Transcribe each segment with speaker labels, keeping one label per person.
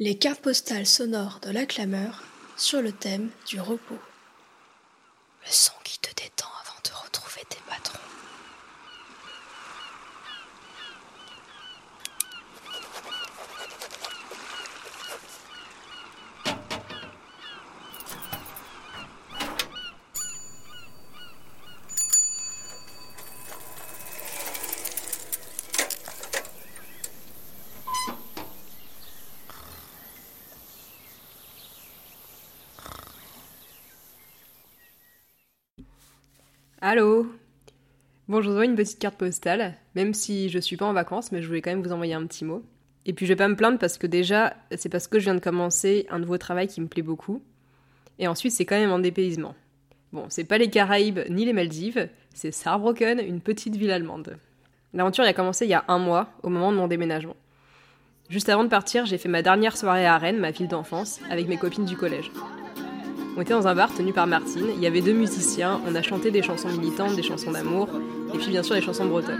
Speaker 1: Les cartes postales sonores de la clameur sur le thème du repos. Le son qui te détend avant de retrouver tes patrons.
Speaker 2: Allô? Bon, je vous une petite carte postale, même si je suis pas en vacances, mais je voulais quand même vous envoyer un petit mot. Et puis je vais pas me plaindre parce que déjà, c'est parce que je viens de commencer un nouveau travail qui me plaît beaucoup. Et ensuite, c'est quand même un dépaysement. Bon, c'est pas les Caraïbes ni les Maldives, c'est Saarbrücken, une petite ville allemande. L'aventure a commencé il y a un mois, au moment de mon déménagement. Juste avant de partir, j'ai fait ma dernière soirée à Rennes, ma ville d'enfance, avec mes copines du collège. On était dans un bar tenu par Martine, il y avait deux musiciens, on a chanté des chansons militantes, des chansons d'amour, et puis bien sûr des chansons bretonnes.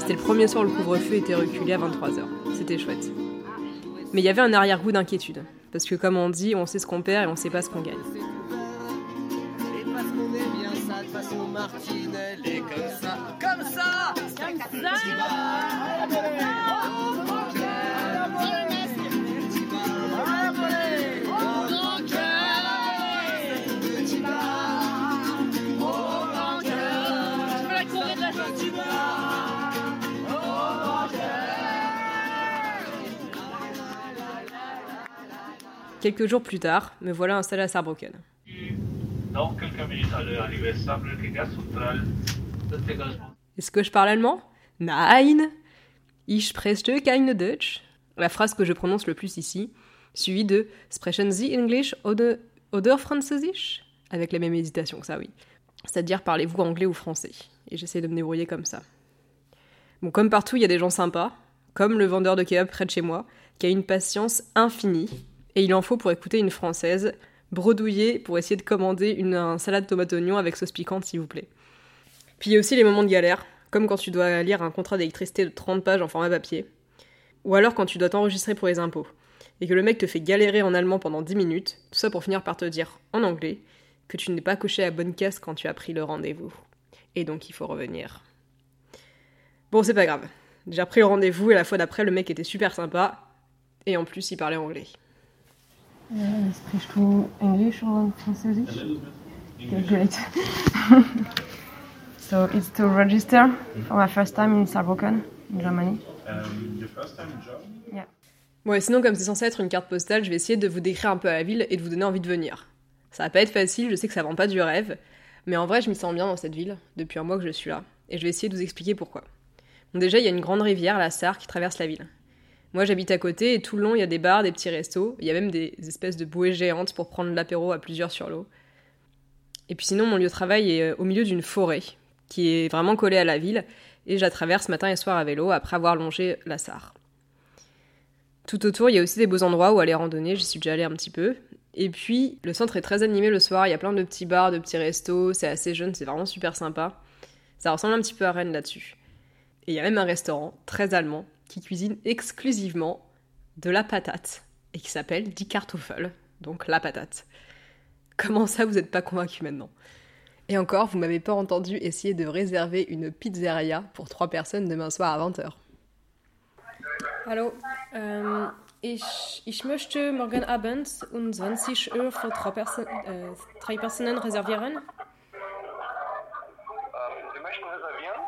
Speaker 2: C'était le premier soir où le couvre-feu était reculé à 23h. C'était chouette. Mais il y avait un arrière-goût d'inquiétude. Parce que comme on dit, on sait ce qu'on perd et on sait pas ce qu'on gagne.
Speaker 3: Martine, elle est comme ça, comme ça. Comme ça.
Speaker 2: Quelques jours plus tard, me voilà installé à Saarbrücken.
Speaker 4: Dans quelques minutes.
Speaker 2: Est-ce que je parle allemand? Nein. Ich spreche keine Deutsch. La phrase que je prononce le plus ici, suivie de Sprechen Sie English oder, oder Französisch? Avec la même hésitation que ça, oui. C'est-à-dire parlez-vous anglais ou français? Et j'essaie de me débrouiller comme ça. Bon, comme partout, il y a des gens sympas, comme le vendeur de kebab près de chez moi, qui a une patience infinie, et il en faut pour écouter une française bredouiller pour essayer de commander une un salade tomate oignon avec sauce piquante, s'il vous plaît. Puis il y a aussi les moments de galère, comme quand tu dois lire un contrat d'électricité de 30 pages en format papier, ou alors quand tu dois t'enregistrer pour les impôts, et que le mec te fait galérer en allemand pendant 10 minutes, tout ça pour finir par te dire en anglais que tu n'es pas coché à bonne case quand tu as pris le rendez-vous. Et donc il faut revenir. Bon, c'est pas grave. J'ai pris le rendez-vous et la fois d'après, le mec était super sympa, et en plus il parlait anglais.
Speaker 5: Äh, Sprichst du Englisch oder Französisch? Okay, great. so it's to register for my first time in Saarbrücken, in Germany.
Speaker 4: Um, your first time in Germany?
Speaker 2: Bon, et sinon, comme c'est censé être une carte postale, je vais essayer de vous décrire un peu la ville et de vous donner envie de venir. Ça va pas être facile, je sais que ça vend pas du rêve, mais en vrai, je m'y sens bien dans cette ville, depuis un mois que je suis là, et je vais essayer de vous expliquer pourquoi. Bon, déjà, il y a une grande rivière, la Sarre, qui traverse la ville. Moi, j'habite à côté, et tout le long, il y a des bars, des petits restos, il y a même des espèces de bouées géantes pour prendre l'apéro à plusieurs sur l'eau. Et puis sinon, mon lieu de travail est euh, au milieu d'une forêt, qui est vraiment collée à la ville, et je la traverse matin et soir à vélo après avoir longé la Sarre. Tout autour, il y a aussi des beaux endroits où aller randonner, j'y suis déjà allée un petit peu. Et puis, le centre est très animé le soir, il y a plein de petits bars, de petits restos, c'est assez jeune, c'est vraiment super sympa. Ça ressemble un petit peu à Rennes là-dessus. Et il y a même un restaurant très allemand qui cuisine exclusivement de la patate et qui s'appelle Die Kartoffel, donc la patate. Comment ça, vous n'êtes pas convaincu maintenant? Et encore, vous m'avez pas entendu essayer de réserver une pizzeria pour trois personnes demain soir à 20h. Hallo, ähm, ich, ich möchte morgen Abend um 20 Uhr für drei, Perso äh, drei Personen reservieren.
Speaker 6: Sie möchten reservieren?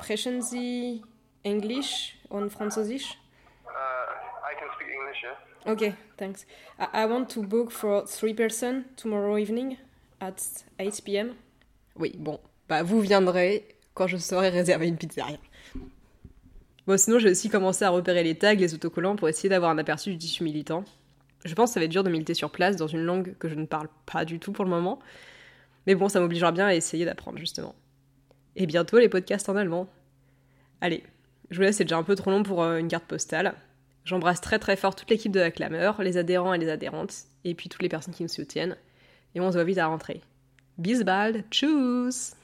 Speaker 2: Sprechen Sie Englisch und Französisch?
Speaker 6: Uh, I can speak English, yes.
Speaker 2: Okay, thanks. I, I want to book for three person tomorrow evening at 8 p.m. Oui, bon, bah vous viendrez quand je saurai réserver une pizzeria. Bon, sinon j'ai aussi commencé à repérer les tags, les autocollants pour essayer d'avoir un aperçu du tissu militant. Je pense que ça va être dur de militer sur place dans une langue que je ne parle pas du tout pour le moment. Mais bon, ça m'obligera bien à essayer d'apprendre justement. Et bientôt les podcasts en allemand. Allez, je vous laisse, c'est déjà un peu trop long pour euh, une carte postale. J'embrasse très très fort toute l'équipe de la clameur, les adhérents et les adhérentes, et puis toutes les personnes qui me soutiennent. Et on se voit vite à rentrer. Bis bald, tchuss